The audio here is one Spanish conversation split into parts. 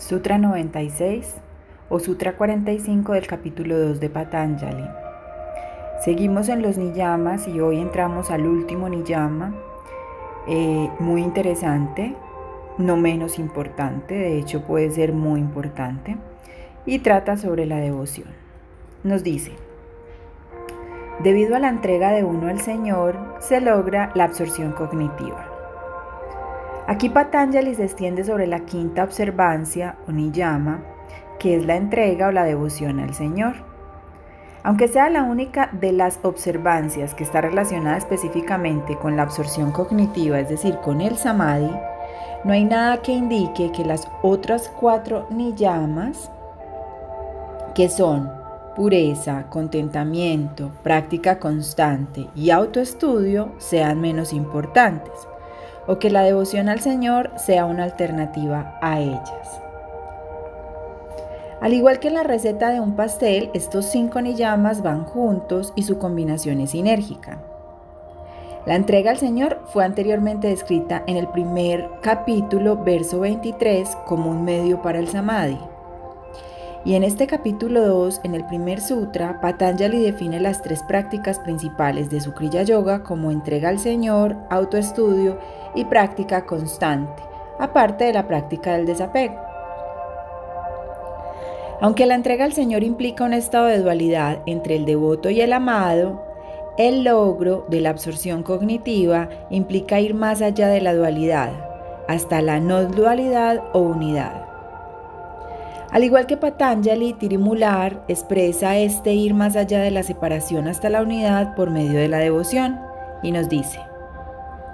Sutra 96 o Sutra 45 del capítulo 2 de Patanjali. Seguimos en los niyamas y hoy entramos al último niyama, eh, muy interesante, no menos importante, de hecho puede ser muy importante, y trata sobre la devoción. Nos dice, debido a la entrega de uno al Señor, se logra la absorción cognitiva. Aquí Patanjali se extiende sobre la quinta observancia o niyama, que es la entrega o la devoción al Señor. Aunque sea la única de las observancias que está relacionada específicamente con la absorción cognitiva, es decir, con el samadhi, no hay nada que indique que las otras cuatro niyamas, que son pureza, contentamiento, práctica constante y autoestudio, sean menos importantes o que la devoción al Señor sea una alternativa a ellas. Al igual que en la receta de un pastel, estos cinco niyamas van juntos y su combinación es sinérgica. La entrega al Señor fue anteriormente descrita en el primer capítulo, verso 23, como un medio para el samadhi. Y en este capítulo 2, en el primer sutra, Patanjali define las tres prácticas principales de su Kriya Yoga como entrega al Señor, autoestudio y práctica constante, aparte de la práctica del desapego. Aunque la entrega al Señor implica un estado de dualidad entre el devoto y el amado, el logro de la absorción cognitiva implica ir más allá de la dualidad, hasta la no dualidad o unidad. Al igual que Patanjali, Tirimular expresa este ir más allá de la separación hasta la unidad por medio de la devoción y nos dice,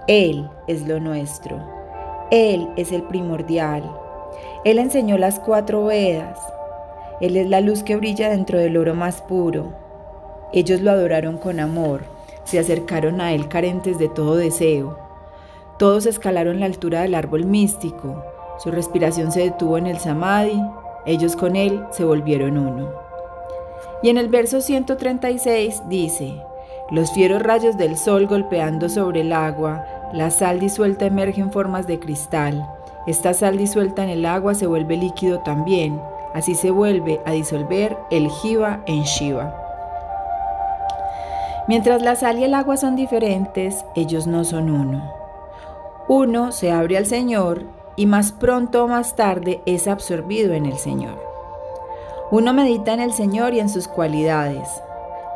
Él es lo nuestro, Él es el primordial, Él enseñó las cuatro Vedas, Él es la luz que brilla dentro del oro más puro. Ellos lo adoraron con amor, se acercaron a Él carentes de todo deseo. Todos escalaron la altura del árbol místico, su respiración se detuvo en el samadhi ellos con él se volvieron uno. Y en el verso 136 dice, los fieros rayos del sol golpeando sobre el agua, la sal disuelta emerge en formas de cristal. Esta sal disuelta en el agua se vuelve líquido también. Así se vuelve a disolver el jiva en Shiva. Mientras la sal y el agua son diferentes, ellos no son uno. Uno se abre al Señor y más pronto o más tarde es absorbido en el Señor. Uno medita en el Señor y en sus cualidades.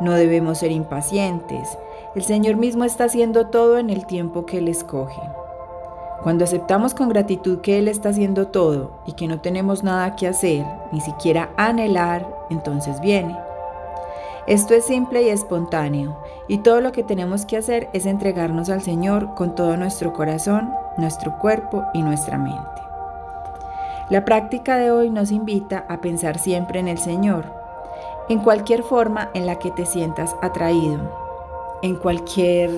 No debemos ser impacientes. El Señor mismo está haciendo todo en el tiempo que Él escoge. Cuando aceptamos con gratitud que Él está haciendo todo y que no tenemos nada que hacer, ni siquiera anhelar, entonces viene. Esto es simple y espontáneo, y todo lo que tenemos que hacer es entregarnos al Señor con todo nuestro corazón nuestro cuerpo y nuestra mente. La práctica de hoy nos invita a pensar siempre en el Señor, en cualquier forma en la que te sientas atraído, en cualquier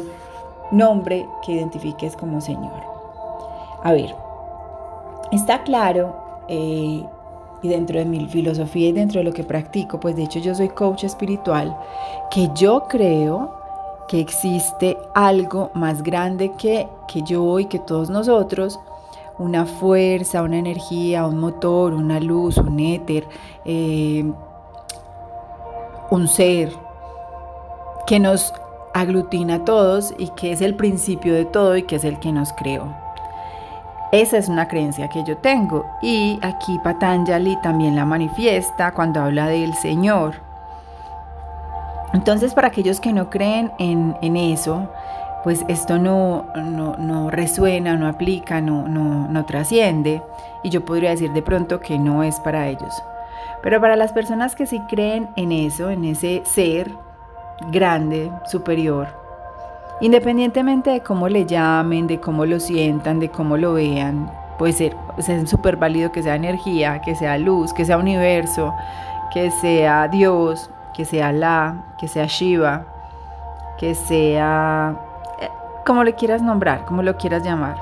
nombre que identifiques como Señor. A ver, está claro, eh, y dentro de mi filosofía y dentro de lo que practico, pues de hecho yo soy coach espiritual, que yo creo que existe algo más grande que, que yo y que todos nosotros, una fuerza, una energía, un motor, una luz, un éter, eh, un ser que nos aglutina a todos y que es el principio de todo y que es el que nos creó. Esa es una creencia que yo tengo y aquí Patanjali también la manifiesta cuando habla del Señor. Entonces, para aquellos que no creen en, eso, pues esto no, no, resuena, no aplica, no, no, trasciende. Y yo podría decir de pronto que no es para ellos. Pero para las personas que sí creen en eso, en ese ser grande, superior, independientemente de cómo le llamen, de cómo lo sientan, de cómo lo vean, puede ser, es súper válido que sea energía, que sea luz, que sea universo, que sea Dios, que sea La, que sea Shiva, que sea eh, como le quieras nombrar, como lo quieras llamar.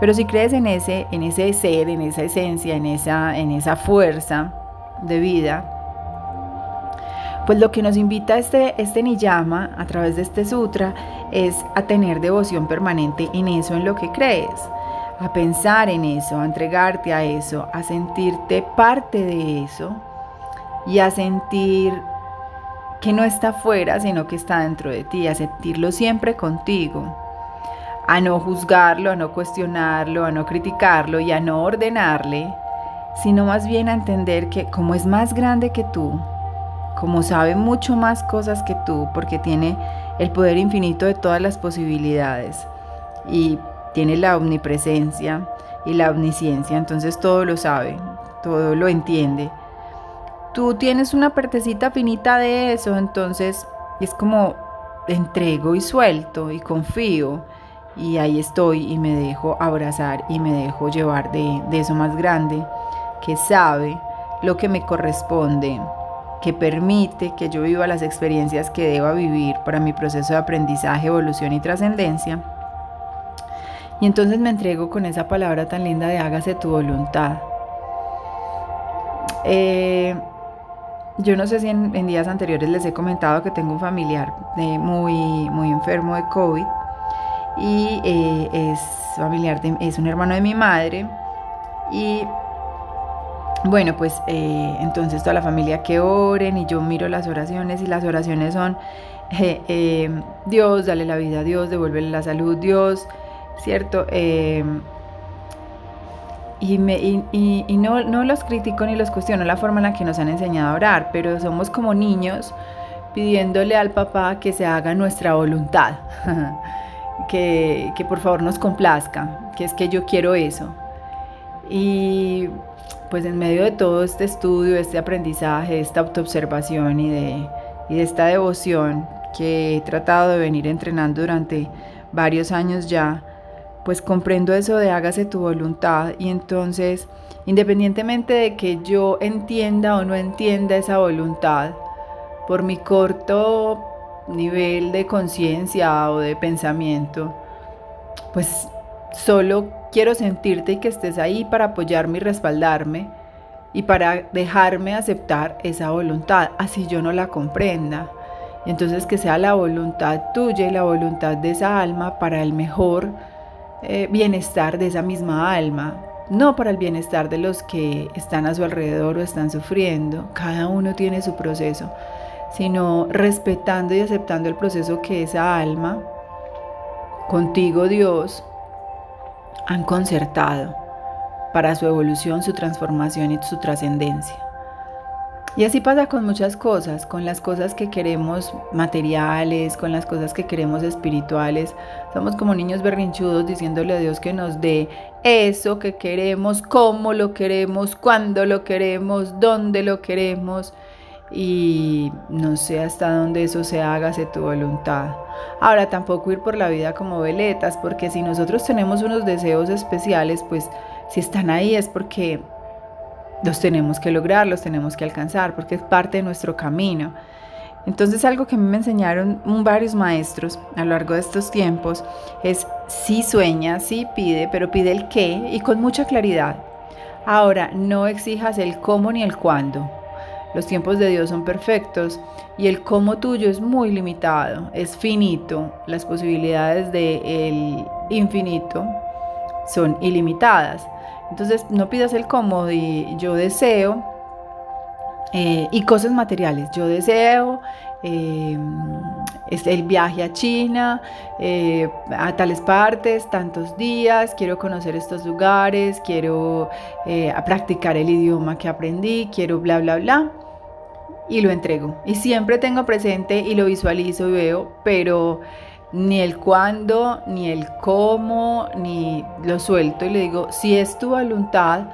Pero si crees en ese, en ese ser, en esa esencia, en esa, en esa fuerza de vida, pues lo que nos invita este, este Niyama a través de este sutra es a tener devoción permanente en eso en lo que crees, a pensar en eso, a entregarte a eso, a sentirte parte de eso y a sentir que no está fuera, sino que está dentro de ti, a sentirlo siempre contigo, a no juzgarlo, a no cuestionarlo, a no criticarlo y a no ordenarle, sino más bien a entender que como es más grande que tú, como sabe mucho más cosas que tú, porque tiene el poder infinito de todas las posibilidades y tiene la omnipresencia y la omnisciencia, entonces todo lo sabe, todo lo entiende tú tienes una partecita finita de eso, entonces es como entrego y suelto y confío y ahí estoy y me dejo abrazar y me dejo llevar de, eso más grande que sabe lo que me corresponde, que permite que yo viva las experiencias que deba vivir para mi proceso de aprendizaje, evolución y trascendencia. Y entonces me entrego con esa palabra tan linda de hágase tu voluntad. Eh, yo no sé si en, días anteriores les he comentado que tengo un familiar eh, muy, muy enfermo de COVID y eh, es familiar, es un hermano de mi madre y bueno, pues eh, entonces toda la familia que oren y yo miro las oraciones y las oraciones son Dios, dale la vida a Dios, devuélvele la salud, Dios, ¿cierto? Y, no, no, los critico ni los cuestiono la forma en la que nos han enseñado a orar, pero somos como niños pidiéndole al papá que se haga nuestra voluntad, que, que por favor nos complazca, que es que yo quiero eso. Y pues en medio de todo este estudio, este aprendizaje, esta autoobservación y de, y de esta devoción que he tratado de venir entrenando durante varios años ya, pues comprendo eso de hágase tu voluntad y entonces, independientemente de que yo entienda o no entienda esa voluntad, por mi corto nivel de conciencia o de pensamiento, pues solo quiero sentirte y que estés ahí para apoyarme y respaldarme y para dejarme aceptar esa voluntad, así yo no la comprenda. entonces que sea la voluntad tuya y la voluntad de esa alma para el mejor eh, bienestar de esa misma alma, no para el bienestar de los que están a su alrededor o están sufriendo, cada uno tiene su proceso, sino respetando y aceptando el proceso que esa alma, contigo Dios, han concertado para su evolución, su transformación y su trascendencia. Y así pasa con muchas cosas, con las cosas que queremos materiales, con las cosas que queremos espirituales. Somos como niños berrinchudos diciéndole a Dios que nos dé eso que queremos, cómo lo queremos, cuándo lo queremos, dónde lo queremos. Y no sé hasta dónde eso se haga, se tu voluntad. Ahora tampoco ir por la vida como veletas, porque si nosotros tenemos unos deseos especiales, pues si están ahí es porque los tenemos que lograr, los tenemos que alcanzar, porque es parte de nuestro camino. Entonces algo que me enseñaron varios maestros a lo largo de estos tiempos es sí sueña, sí pide, pero pide el qué y con mucha claridad. Ahora, no exijas el cómo ni el cuándo. Los tiempos de Dios son perfectos y el cómo tuyo es muy limitado, es finito. Las posibilidades del infinito son ilimitadas. Entonces no pidas el cómodo y yo deseo eh, y cosas materiales. Yo deseo eh, el viaje a China, eh, a tales partes, tantos días, quiero conocer estos lugares, quiero practicar el idioma que aprendí, quiero bla, bla, bla. Y lo entrego. Y siempre tengo presente y lo visualizo y veo, pero ni el cuándo, ni el cómo, ni lo suelto y le digo, si es tu voluntad,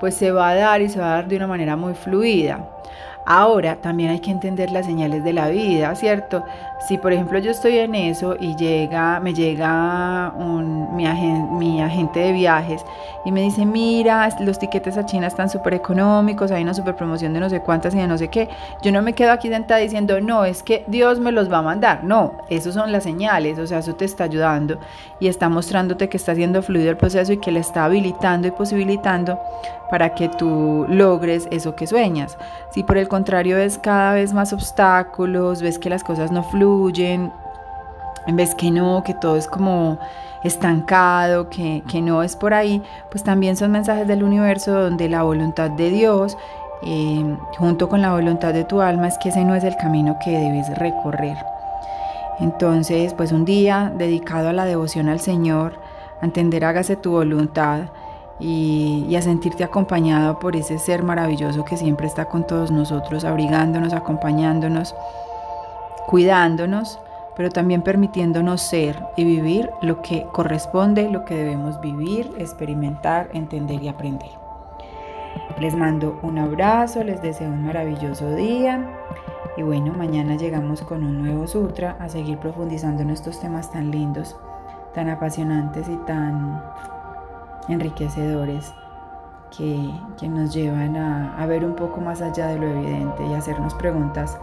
pues se va a dar y se va a dar de una manera muy fluida. Ahora también hay que entender las señales de la vida, ¿cierto? Si por ejemplo yo estoy en eso y llega, me llega un, mi, agente de viajes y me dice, mira, los tiquetes a China están súper económicos, hay una súper promoción de no sé cuántas y de no sé qué, yo no me quedo aquí sentada diciendo, no, es que Dios me los va a mandar. No, eso son las señales, o sea, eso te está ayudando y está mostrándote que está haciendo fluido el proceso y que le está habilitando y posibilitando para que tú logres eso que sueñas. Si por el contrario ves cada vez más obstáculos, ves que las cosas no fluyen, ves que no, que todo es como estancado, que, no es por ahí, pues también son mensajes del universo donde la voluntad de Dios, eh, junto con la voluntad de tu alma, es que ese no es el camino que debes recorrer. Entonces, pues un día dedicado a la devoción al Señor, a entender hágase tu voluntad y, a sentirte acompañado por ese ser maravilloso que siempre está con todos nosotros, abrigándonos, acompañándonos, cuidándonos pero también permitiéndonos ser y vivir lo que corresponde, lo que debemos vivir, experimentar, entender y aprender. Les mando un abrazo, les deseo un maravilloso día y bueno, mañana llegamos con un nuevo sutra a seguir profundizando en estos temas tan lindos, tan apasionantes y tan enriquecedores que, nos llevan a ver un poco más allá de lo evidente y hacernos preguntas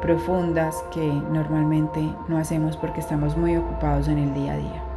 profundas que normalmente no hacemos porque estamos muy ocupados en el día a día.